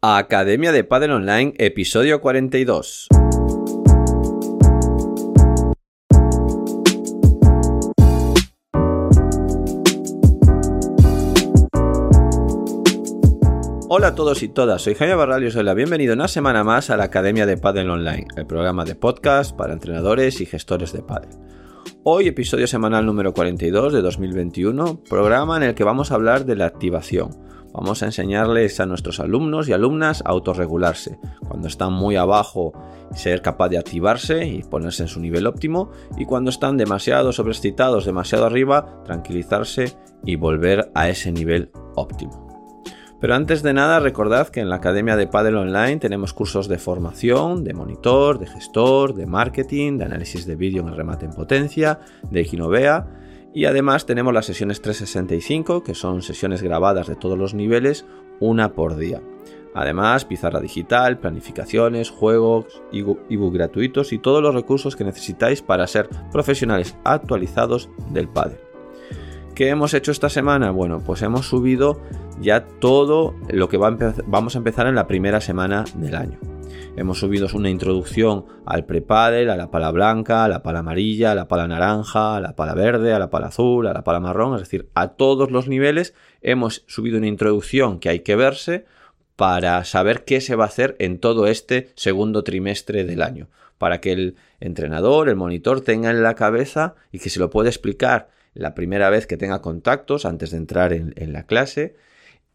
Academia de Padel Online, episodio 42. Hola a todos y todas, soy Jaime Barral y os doy la bienvenida una semana más a la Academia de Padel Online, el programa de podcast para entrenadores y gestores de padel. Hoy episodio semanal número 42 de 2021, programa en el que vamos a hablar de la activación. Vamos a enseñarles a nuestros alumnos y alumnas a autorregularse. Cuando están muy abajo, ser capaz de activarse y ponerse en su nivel óptimo. Y cuando están demasiado sobreexcitados, demasiado arriba, tranquilizarse y volver a ese nivel óptimo. Pero antes de nada, recordad que en la Academia de Padel Online tenemos cursos de formación, de monitor, de gestor, de marketing, de análisis de vídeo en el remate en potencia, de Ginovea y además tenemos las sesiones 365, que son sesiones grabadas de todos los niveles, una por día. Además, pizarra digital, planificaciones, juegos, ebook gratuitos y todos los recursos que necesitáis para ser profesionales actualizados del padre. ¿Qué hemos hecho esta semana? Bueno, pues hemos subido ya todo lo que vamos a empezar en la primera semana del año. Hemos subido una introducción al prepadel, a la pala blanca, a la pala amarilla, a la pala naranja, a la pala verde, a la pala azul, a la pala marrón, es decir, a todos los niveles hemos subido una introducción que hay que verse para saber qué se va a hacer en todo este segundo trimestre del año, para que el entrenador, el monitor tenga en la cabeza y que se lo pueda explicar la primera vez que tenga contactos antes de entrar en, en la clase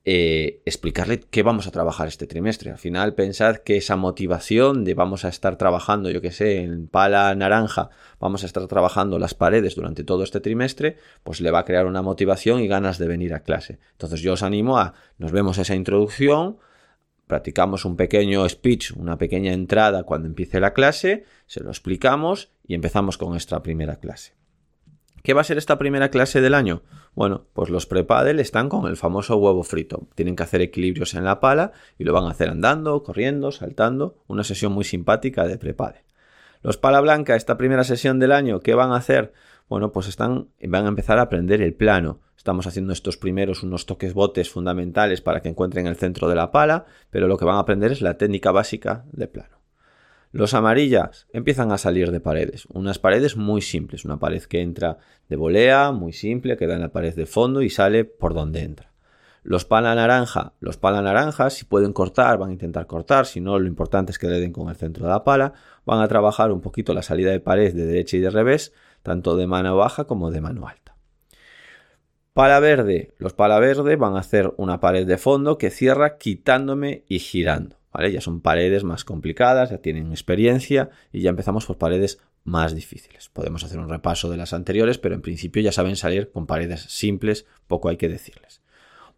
eh, explicarle qué vamos a trabajar este trimestre. Al final, pensad que esa motivación de vamos a estar trabajando, yo que sé, en pala naranja, vamos a estar trabajando las paredes durante todo este trimestre, pues le va a crear una motivación y ganas de venir a clase. Entonces, yo os animo a, nos vemos esa introducción, practicamos un pequeño speech, una pequeña entrada cuando empiece la clase, se lo explicamos y empezamos con nuestra primera clase. ¿Qué va a ser esta primera clase del año? Bueno, pues los prepadel están con el famoso huevo frito. Tienen que hacer equilibrios en la pala y lo van a hacer andando, corriendo, saltando. Una sesión muy simpática de prepadel. Los pala blanca, esta primera sesión del año, ¿qué van a hacer? Bueno, pues están, van a empezar a aprender el plano. Estamos haciendo estos primeros unos toques botes fundamentales para que encuentren el centro de la pala, pero lo que van a aprender es la técnica básica de plano. Los amarillas empiezan a salir de paredes, unas paredes muy simples, una pared que entra de volea, muy simple, queda en la pared de fondo y sale por donde entra. Los pala naranja, los pala naranjas, si pueden cortar, van a intentar cortar, si no, lo importante es que le den con el centro de la pala, van a trabajar un poquito la salida de pared de derecha y de revés, tanto de mano baja como de mano alta. Pala verde, los pala verde van a hacer una pared de fondo que cierra quitándome y girando. Ya son paredes más complicadas, ya tienen experiencia y ya empezamos por paredes más difíciles. Podemos hacer un repaso de las anteriores, pero en principio ya saben salir con paredes simples, poco hay que decirles.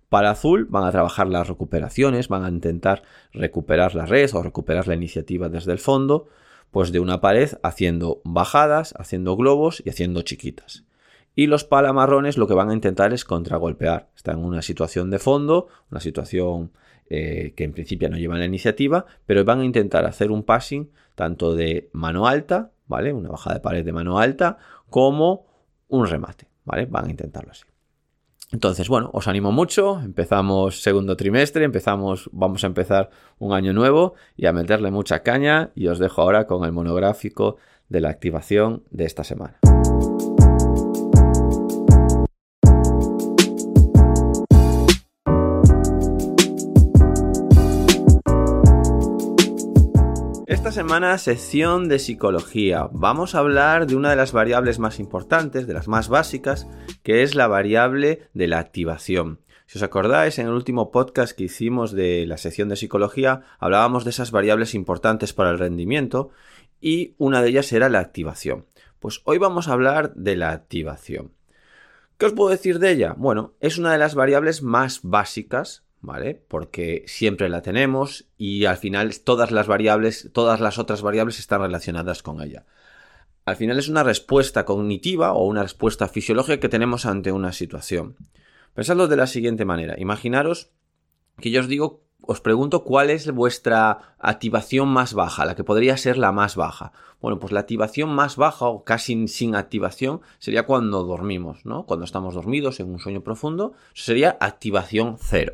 Para azul van a trabajar las recuperaciones, van a intentar recuperar la red o recuperar la iniciativa desde el fondo, pues de una pared haciendo bajadas, haciendo globos y haciendo chiquitas. Y los palamarrones lo que van a intentar es contragolpear. Están en una situación de fondo, una situación eh, que en principio no llevan la iniciativa, pero van a intentar hacer un passing tanto de mano alta, ¿vale? Una bajada de pared de mano alta, como un remate, ¿vale? Van a intentarlo así. Entonces, bueno, os animo mucho. Empezamos segundo trimestre, empezamos, vamos a empezar un año nuevo y a meterle mucha caña. Y os dejo ahora con el monográfico de la activación de esta semana. Semana sección de psicología. Vamos a hablar de una de las variables más importantes, de las más básicas, que es la variable de la activación. Si os acordáis, en el último podcast que hicimos de la sección de psicología, hablábamos de esas variables importantes para el rendimiento y una de ellas era la activación. Pues hoy vamos a hablar de la activación. ¿Qué os puedo decir de ella? Bueno, es una de las variables más básicas Porque siempre la tenemos y al final todas las variables, todas las otras variables están relacionadas con ella. Al final es una respuesta cognitiva o una respuesta fisiológica que tenemos ante una situación. Pensadlo de la siguiente manera. Imaginaros que yo os digo, os pregunto cuál es vuestra activación más baja, la que podría ser la más baja. Bueno, pues la activación más baja o casi sin activación sería cuando dormimos, ¿no? Cuando estamos dormidos en un sueño profundo, sería activación cero.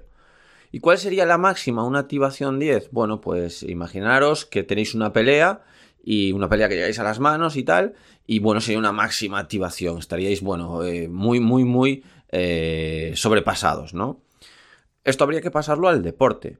¿Y cuál sería la máxima, una activación 10? Bueno, pues imaginaros que tenéis una pelea y una pelea que llegáis a las manos y tal, y bueno, sería una máxima activación, estaríais, bueno, eh, muy, muy, muy eh, sobrepasados, ¿no? Esto habría que pasarlo al deporte.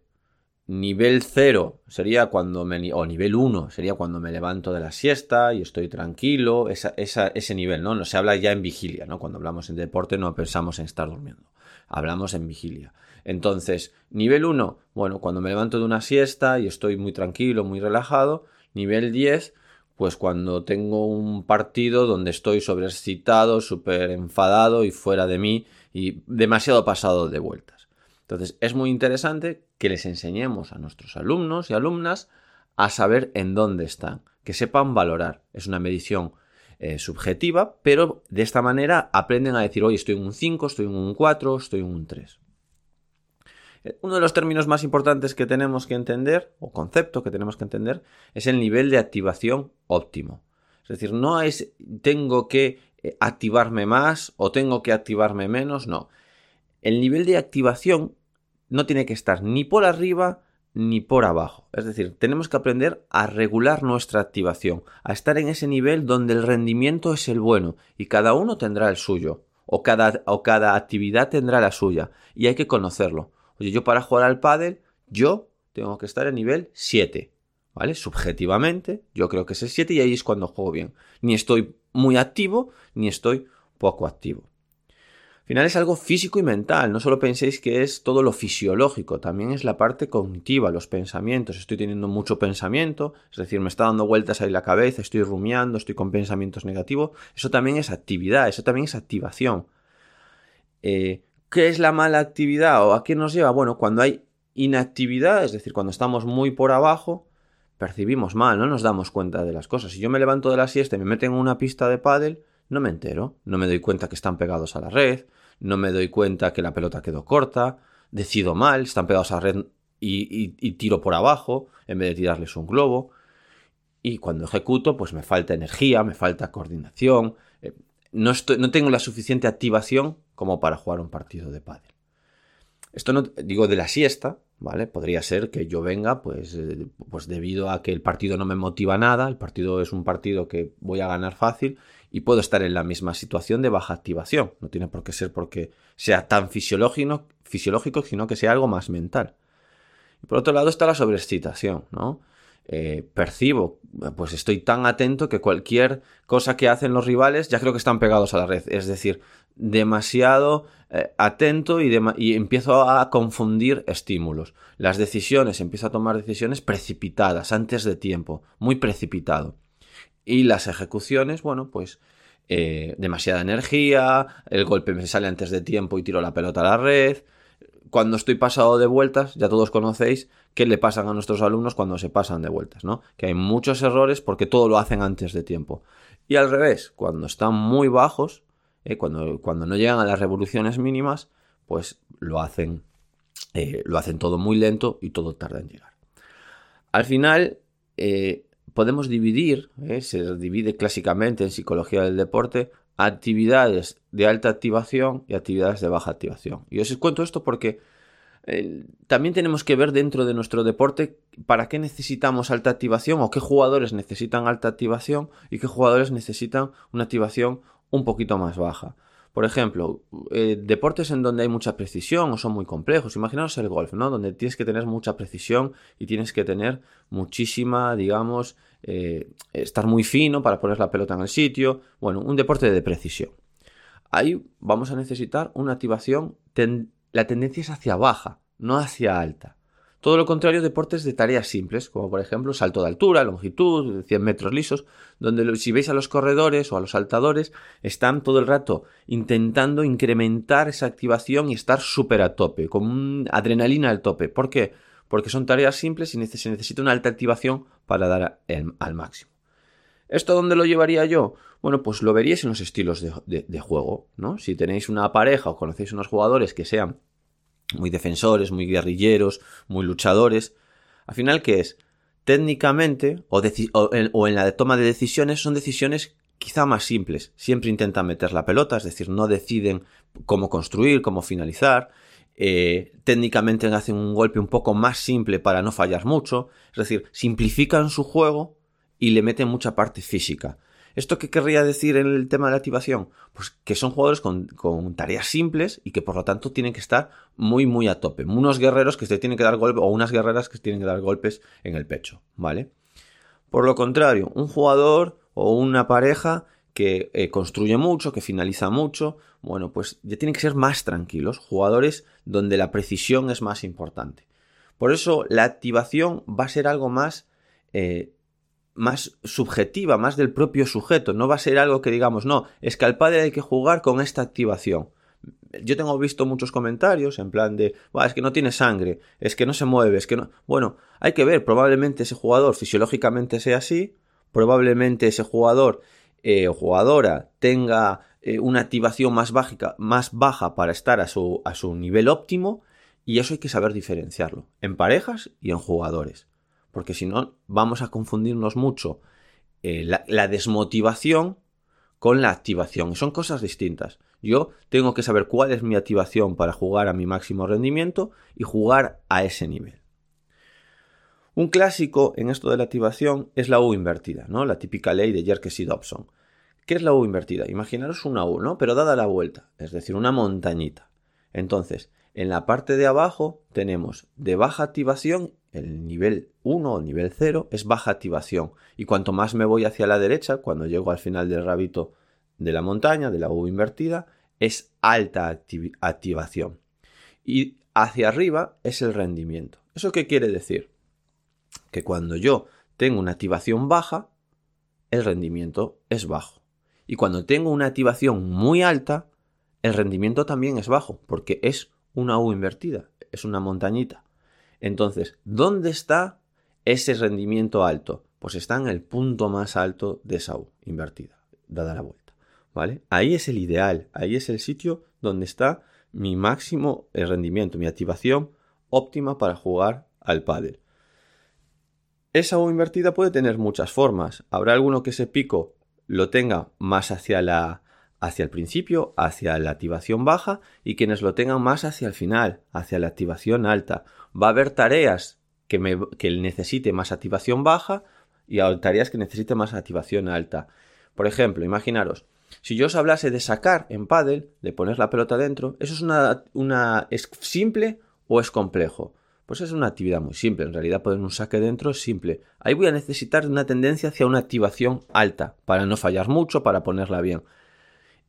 Nivel 0 sería cuando me... o nivel 1 sería cuando me levanto de la siesta y estoy tranquilo, ese nivel, ¿no? No se habla ya en vigilia, ¿no? Cuando hablamos en deporte no pensamos en estar durmiendo, hablamos en vigilia. Entonces, nivel 1, bueno, cuando me levanto de una siesta y estoy muy tranquilo, muy relajado, Nivel 10, pues cuando tengo un partido donde estoy sobreexcitado, súper enfadado y fuera de mí y demasiado pasado de vueltas. Entonces es muy interesante que les enseñemos a nuestros alumnos y alumnas a saber en dónde están, que sepan valorar. Es una medición eh, subjetiva, pero de esta manera aprenden a decir, hoy estoy en un 5, estoy en un 4, estoy en un 3. Uno de los términos más importantes que tenemos que entender, o concepto que tenemos que entender, es el nivel de activación óptimo. Es decir, no es tengo que eh, activarme más o tengo que activarme menos, no. El nivel de activación no tiene que estar ni por arriba ni por abajo. Es decir, tenemos que aprender a regular nuestra activación, a estar en ese nivel donde el rendimiento es el bueno y cada uno tendrá el suyo, o cada, o cada actividad tendrá la suya, y hay que conocerlo. Oye, yo para jugar al pádel, yo tengo que estar en nivel 7, ¿vale? Subjetivamente, yo creo que es el 7 y ahí es cuando juego bien. Ni estoy muy activo, ni estoy poco activo. Al final es algo físico y mental, no solo penséis que es todo lo fisiológico, también es la parte cognitiva, los pensamientos. Estoy teniendo mucho pensamiento, es decir, me está dando vueltas ahí la cabeza, estoy rumiando, estoy con pensamientos negativos. Eso también es actividad, eso también es activación. Eh, ¿Qué es la mala actividad o a qué nos lleva? Bueno, cuando hay inactividad, es decir, cuando estamos muy por abajo, percibimos mal, no nos damos cuenta de las cosas. Si yo me levanto de la siesta y me meten en una pista de pádel, no me entero, no me doy cuenta que están pegados a la red, no me doy cuenta que la pelota quedó corta, decido mal, están pegados a la red y, tiro por abajo en vez de tirarles un globo. Y cuando ejecuto, pues me falta energía, me falta coordinación, eh, no, tengo la suficiente activación como para jugar un partido de pádel. Esto no digo de la siesta, ¿vale? Podría ser que yo venga, pues, eh, pues debido a que el partido no me motiva nada, el partido es un partido que voy a ganar fácil y puedo estar en la misma situación de baja activación. No tiene por qué ser porque sea tan fisiológico, fisiológico sino que sea algo más mental. Y por otro lado está la sobreexcitación, ¿no? Eh, percibo, pues estoy tan atento que cualquier cosa que hacen los rivales ya creo que están pegados a la red. Es decir, demasiado eh, atento y, empiezo a confundir estímulos. Las decisiones, empiezo a tomar decisiones precipitadas, antes de tiempo, muy precipitado. Y las ejecuciones, bueno, pues eh, demasiada energía, el golpe me sale antes de tiempo y tiro la pelota a la red, cuando estoy pasado de vueltas, ya todos conocéis qué le pasan a nuestros alumnos cuando se pasan de vueltas, ¿no? Que hay muchos errores porque todo lo hacen antes de tiempo. Y al revés, cuando están muy bajos, eh, cuando, cuando, no llegan a las revoluciones mínimas, pues lo hacen, eh, lo hacen todo muy lento y todo tarda en llegar. Al final, eh, podemos dividir, se divide clásicamente en psicología del deporte, actividades de alta activación y actividades de baja activación. Y os cuento esto porque también tenemos que ver dentro de nuestro deporte para qué necesitamos alta activación o qué jugadores necesitan alta activación y qué jugadores necesitan una activación un poquito más baja. Por ejemplo, eh, deportes en donde hay mucha precisión o son muy complejos. Imaginaos el golf, ¿no? Donde tienes que tener mucha precisión y tienes que tener muchísima, digamos, eh, estar muy fino para poner la pelota en el sitio. Bueno, un deporte de precisión. Ahí vamos a necesitar una activación. la tendencia es hacia baja, no hacia alta. Todo lo contrario, deportes de tareas simples, como por ejemplo salto de altura, longitud, 100 metros lisos, donde si veis a los corredores o a los saltadores, están todo el rato intentando incrementar esa activación y estar súper a tope, con adrenalina al tope. ¿Por qué? Porque son tareas simples y se necesita una alta activación para dar al máximo. ¿Esto dónde lo llevaría yo? Bueno, pues lo veríais en los estilos de, de juego, ¿no? Si tenéis una pareja o conocéis unos jugadores que sean muy defensores, muy guerrilleros, muy luchadores. Al final, ¿qué es? Técnicamente o, en, la toma de decisiones son decisiones quizá más simples. Siempre intentan meter la pelota, es decir, no deciden cómo construir, cómo finalizar. eh, técnicamente hacen un golpe un poco más simple para no fallar mucho, es decir, simplifican su juego y le meten mucha parte física. ¿Esto qué querría decir en el tema de la activación? Pues que son jugadores con, tareas simples y que por lo tanto tienen que estar muy muy a tope. Unos guerreros que se tienen que dar golpes o unas guerreras que tienen que dar golpes en el pecho, ¿vale? Por lo contrario, un jugador o una pareja que eh, construye mucho, que finaliza mucho, bueno, pues ya tienen que ser más tranquilos, jugadores donde la precisión es más importante. Por eso la activación va a ser algo más eh, más subjetiva, más del propio sujeto. No va a ser algo que digamos, no, es que al padre hay que jugar con esta activación. Yo tengo visto muchos comentarios en plan de, es que no tiene sangre, es que no se mueve, es que no. Bueno, hay que ver, probablemente ese jugador fisiológicamente sea así, probablemente ese jugador eh, o jugadora tenga eh, una activación más, más baja para estar a su, a su nivel óptimo, y eso hay que saber diferenciarlo en parejas y en jugadores porque si no vamos a confundirnos mucho eh, la, desmotivación con la activación. Son cosas distintas. Yo tengo que saber cuál es mi activación para jugar a mi máximo rendimiento y jugar a ese nivel. Un clásico en esto de la activación es la U invertida, ¿no? La típica ley de Jerkes y Dobson. ¿Qué es la U invertida? Imaginaros una U, ¿no? Pero dada la vuelta, es decir, una montañita. Entonces, en la parte de abajo tenemos de baja activación el nivel 1 o nivel 0 es baja activación. Y cuanto más me voy hacia la derecha, cuando llego al final del rabito de la montaña, de la U invertida, es alta activación. Y hacia arriba es el rendimiento. ¿Eso qué quiere decir? Que cuando yo tengo una activación baja, el rendimiento es bajo. Y cuando tengo una activación muy alta, el rendimiento también es bajo, porque es una U invertida, es una montañita. Entonces, ¿dónde está ese rendimiento alto? Pues está en el punto más alto de esa U invertida, dada la vuelta. ¿Vale? Ahí es el ideal, ahí es el sitio donde está mi máximo rendimiento, mi activación óptima para jugar al pádel. Esa U invertida puede tener muchas formas. Habrá alguno que ese pico lo tenga más hacia la hacia el principio, hacia la activación baja y quienes lo tengan más hacia el final, hacia la activación alta. Va a haber tareas que, me, que necesite más activación baja y tareas que necesite más activación alta. Por ejemplo, imaginaros, si yo os hablase de sacar en paddle, de poner la pelota dentro, ¿eso es una, una es simple o es complejo? Pues es una actividad muy simple. En realidad poner un saque dentro es simple. Ahí voy a necesitar una tendencia hacia una activación alta para no fallar mucho, para ponerla bien.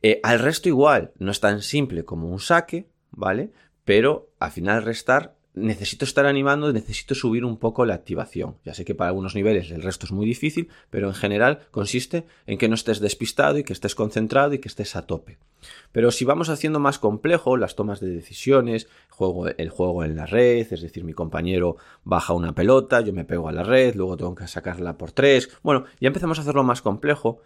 Eh, al resto igual, no es tan simple como un saque, ¿vale? Pero al final restar necesito estar animando, necesito subir un poco la activación. Ya sé que para algunos niveles el resto es muy difícil, pero en general consiste en que no estés despistado y que estés concentrado y que estés a tope. Pero si vamos haciendo más complejo las tomas de decisiones, juego, el juego en la red, es decir, mi compañero baja una pelota, yo me pego a la red, luego tengo que sacarla por tres, bueno, ya empezamos a hacerlo más complejo,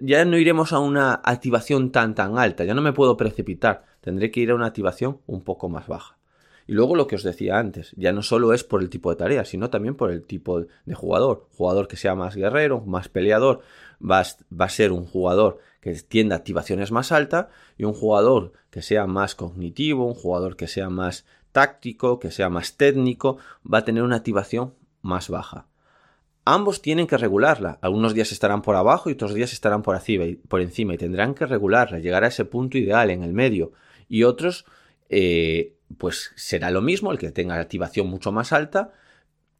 ya, no iremos a una activación tan tan alta, ya no me puedo precipitar, tendré que ir a una activación un poco más baja. Y luego lo que os decía antes, ya no solo es por el tipo de tarea, sino también por el tipo de jugador. Jugador que sea más guerrero, más peleador, va a, ser un jugador que tienda activaciones más altas y un jugador que sea más cognitivo, un jugador que sea más táctico, que sea más técnico, va a tener una activación más baja. Ambos tienen que regularla. Algunos días estarán por abajo y otros días estarán por, por encima y tendrán que regularla, llegar a ese punto ideal en el medio. Y otros eh, pues será lo mismo, el que tenga activación mucho más alta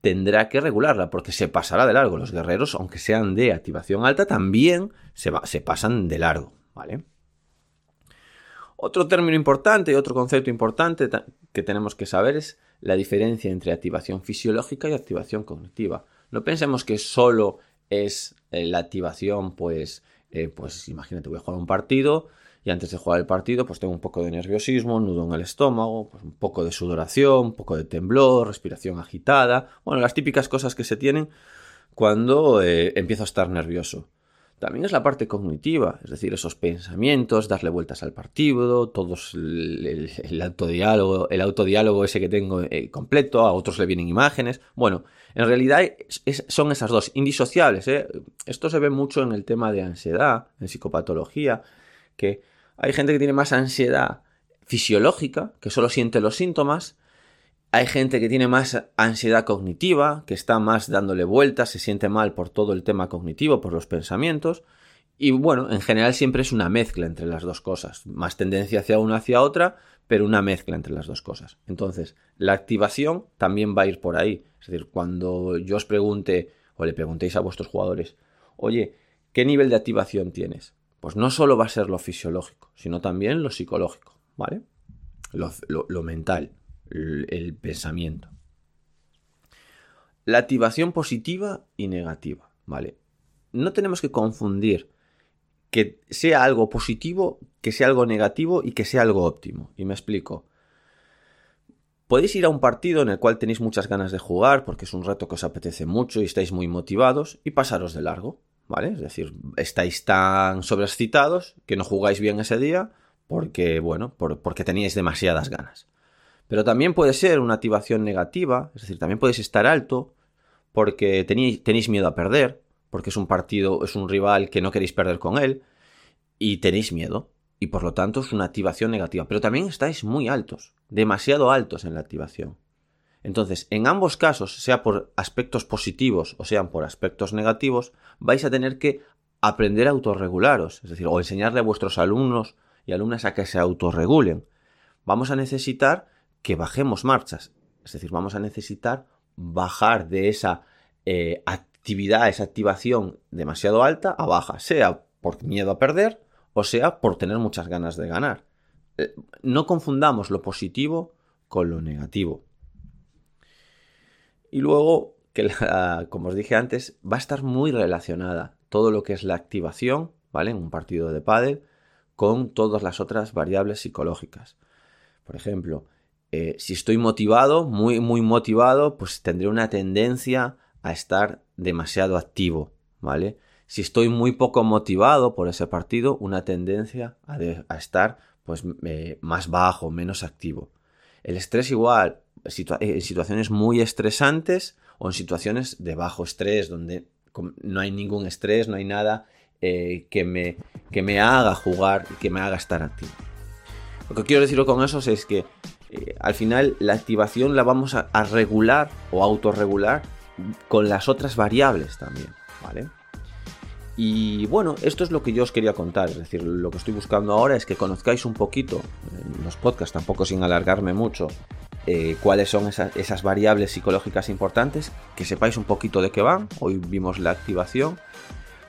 tendrá que regularla porque se pasará de largo. Los guerreros, aunque sean de activación alta, también se, se pasan de largo, ¿vale? Otro término importante y otro concepto importante que tenemos que saber es la diferencia entre activación fisiológica y activación cognitiva. No pensemos que solo es eh, la activación, pues, eh, pues imagínate, voy a jugar un partido, y antes de jugar el partido pues tengo un poco de nerviosismo, nudo en el estómago, pues un poco de sudoración, un poco de temblor, respiración agitada, bueno, las típicas cosas que se tienen cuando eh, empiezo a estar nervioso. También es la parte cognitiva, es decir, esos pensamientos, darle vueltas al partido, todos el, autodiálogo, el autodiálogo ese que tengo eh, completo, a otros le vienen imágenes. Bueno, en realidad son esas dos, indisociables. ¿eh? Esto se ve mucho en el tema de ansiedad, en psicopatología, que hay gente que tiene más ansiedad fisiológica, que solo siente los síntomas. Hay gente que tiene más ansiedad cognitiva, que está más dándole vueltas, se siente mal por todo el tema cognitivo, por los pensamientos. Y bueno, en general siempre es una mezcla entre las dos cosas. Más tendencia hacia una hacia otra, pero una mezcla entre las dos cosas. Entonces, la activación también va a ir por ahí. Es decir, cuando yo os pregunte o le preguntéis a vuestros jugadores, oye, ¿qué nivel de activación tienes? Pues no solo va a ser lo fisiológico, sino también lo psicológico, ¿vale? Lo, mental, el pensamiento. La activación positiva y negativa, ¿vale? No tenemos que confundir que sea algo positivo, que sea algo negativo y que sea algo óptimo. Y me explico. Podéis ir a un partido en el cual tenéis muchas ganas de jugar porque es un reto que os apetece mucho y estáis muy motivados y pasaros de largo, ¿vale? Es decir, estáis tan sobreexcitados que no jugáis bien ese día porque, bueno, porque teníais demasiadas ganas. Pero también puede ser una activación negativa, es decir, también podéis estar alto porque tenéis, tenéis miedo a perder, porque es un partido, es un rival que no queréis perder con él y tenéis miedo y por lo tanto es una activación negativa. Pero también estáis muy altos, demasiado altos en la activación. Entonces, en ambos casos, sea por aspectos positivos o sean por aspectos negativos, vais a tener que aprender a autorregularos, es decir, o enseñarle a vuestros alumnos y alumnas a que se autorregulen. Vamos a necesitar que bajemos marchas, es decir, vamos a necesitar bajar de esa eh, actividad, esa activación demasiado alta a baja, sea por miedo a perder o sea por tener muchas ganas de ganar. Eh, no confundamos lo positivo con lo negativo. Y luego, que como os dije antes, va a estar muy relacionada todo lo que es la activación, ¿vale? En un partido de pádel, con todas las otras variables psicológicas. Por ejemplo, eh, si estoy motivado, muy, muy motivado, pues tendré una tendencia a estar demasiado activo, ¿vale? Si estoy muy poco motivado por ese partido, una tendencia a, estar pues eh, más bajo, menos activo. El estrés igual, en situaciones muy estresantes o en situaciones de bajo estrés, donde no hay ningún estrés, no hay nada eh, que, me, que me haga jugar y que me haga estar activo. Lo que quiero decir con eso es que eh, al final la activación la vamos a, regular o autorregular con las otras variables también, ¿vale? Y bueno, esto es lo que yo os quería contar, es decir, lo que estoy buscando ahora es que conozcáis un poquito, en los podcasts tampoco sin alargarme mucho, eh, cuáles son esas, variables psicológicas importantes, que sepáis un poquito de qué van, hoy vimos la activación,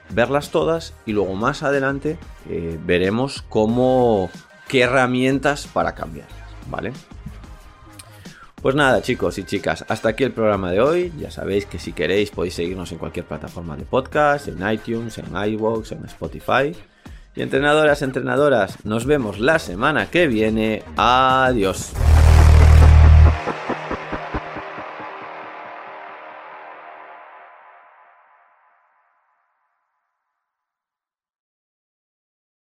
verlas todas y luego más adelante eh, veremos cómo, qué herramientas para cambiarlas, ¿vale? Pues nada, chicos y chicas, hasta aquí el programa de hoy. Ya sabéis que si queréis podéis seguirnos en cualquier plataforma de podcast, en iTunes, en iVoox, en Spotify. Y entrenadoras, entrenadoras, nos vemos la semana que viene. Adiós.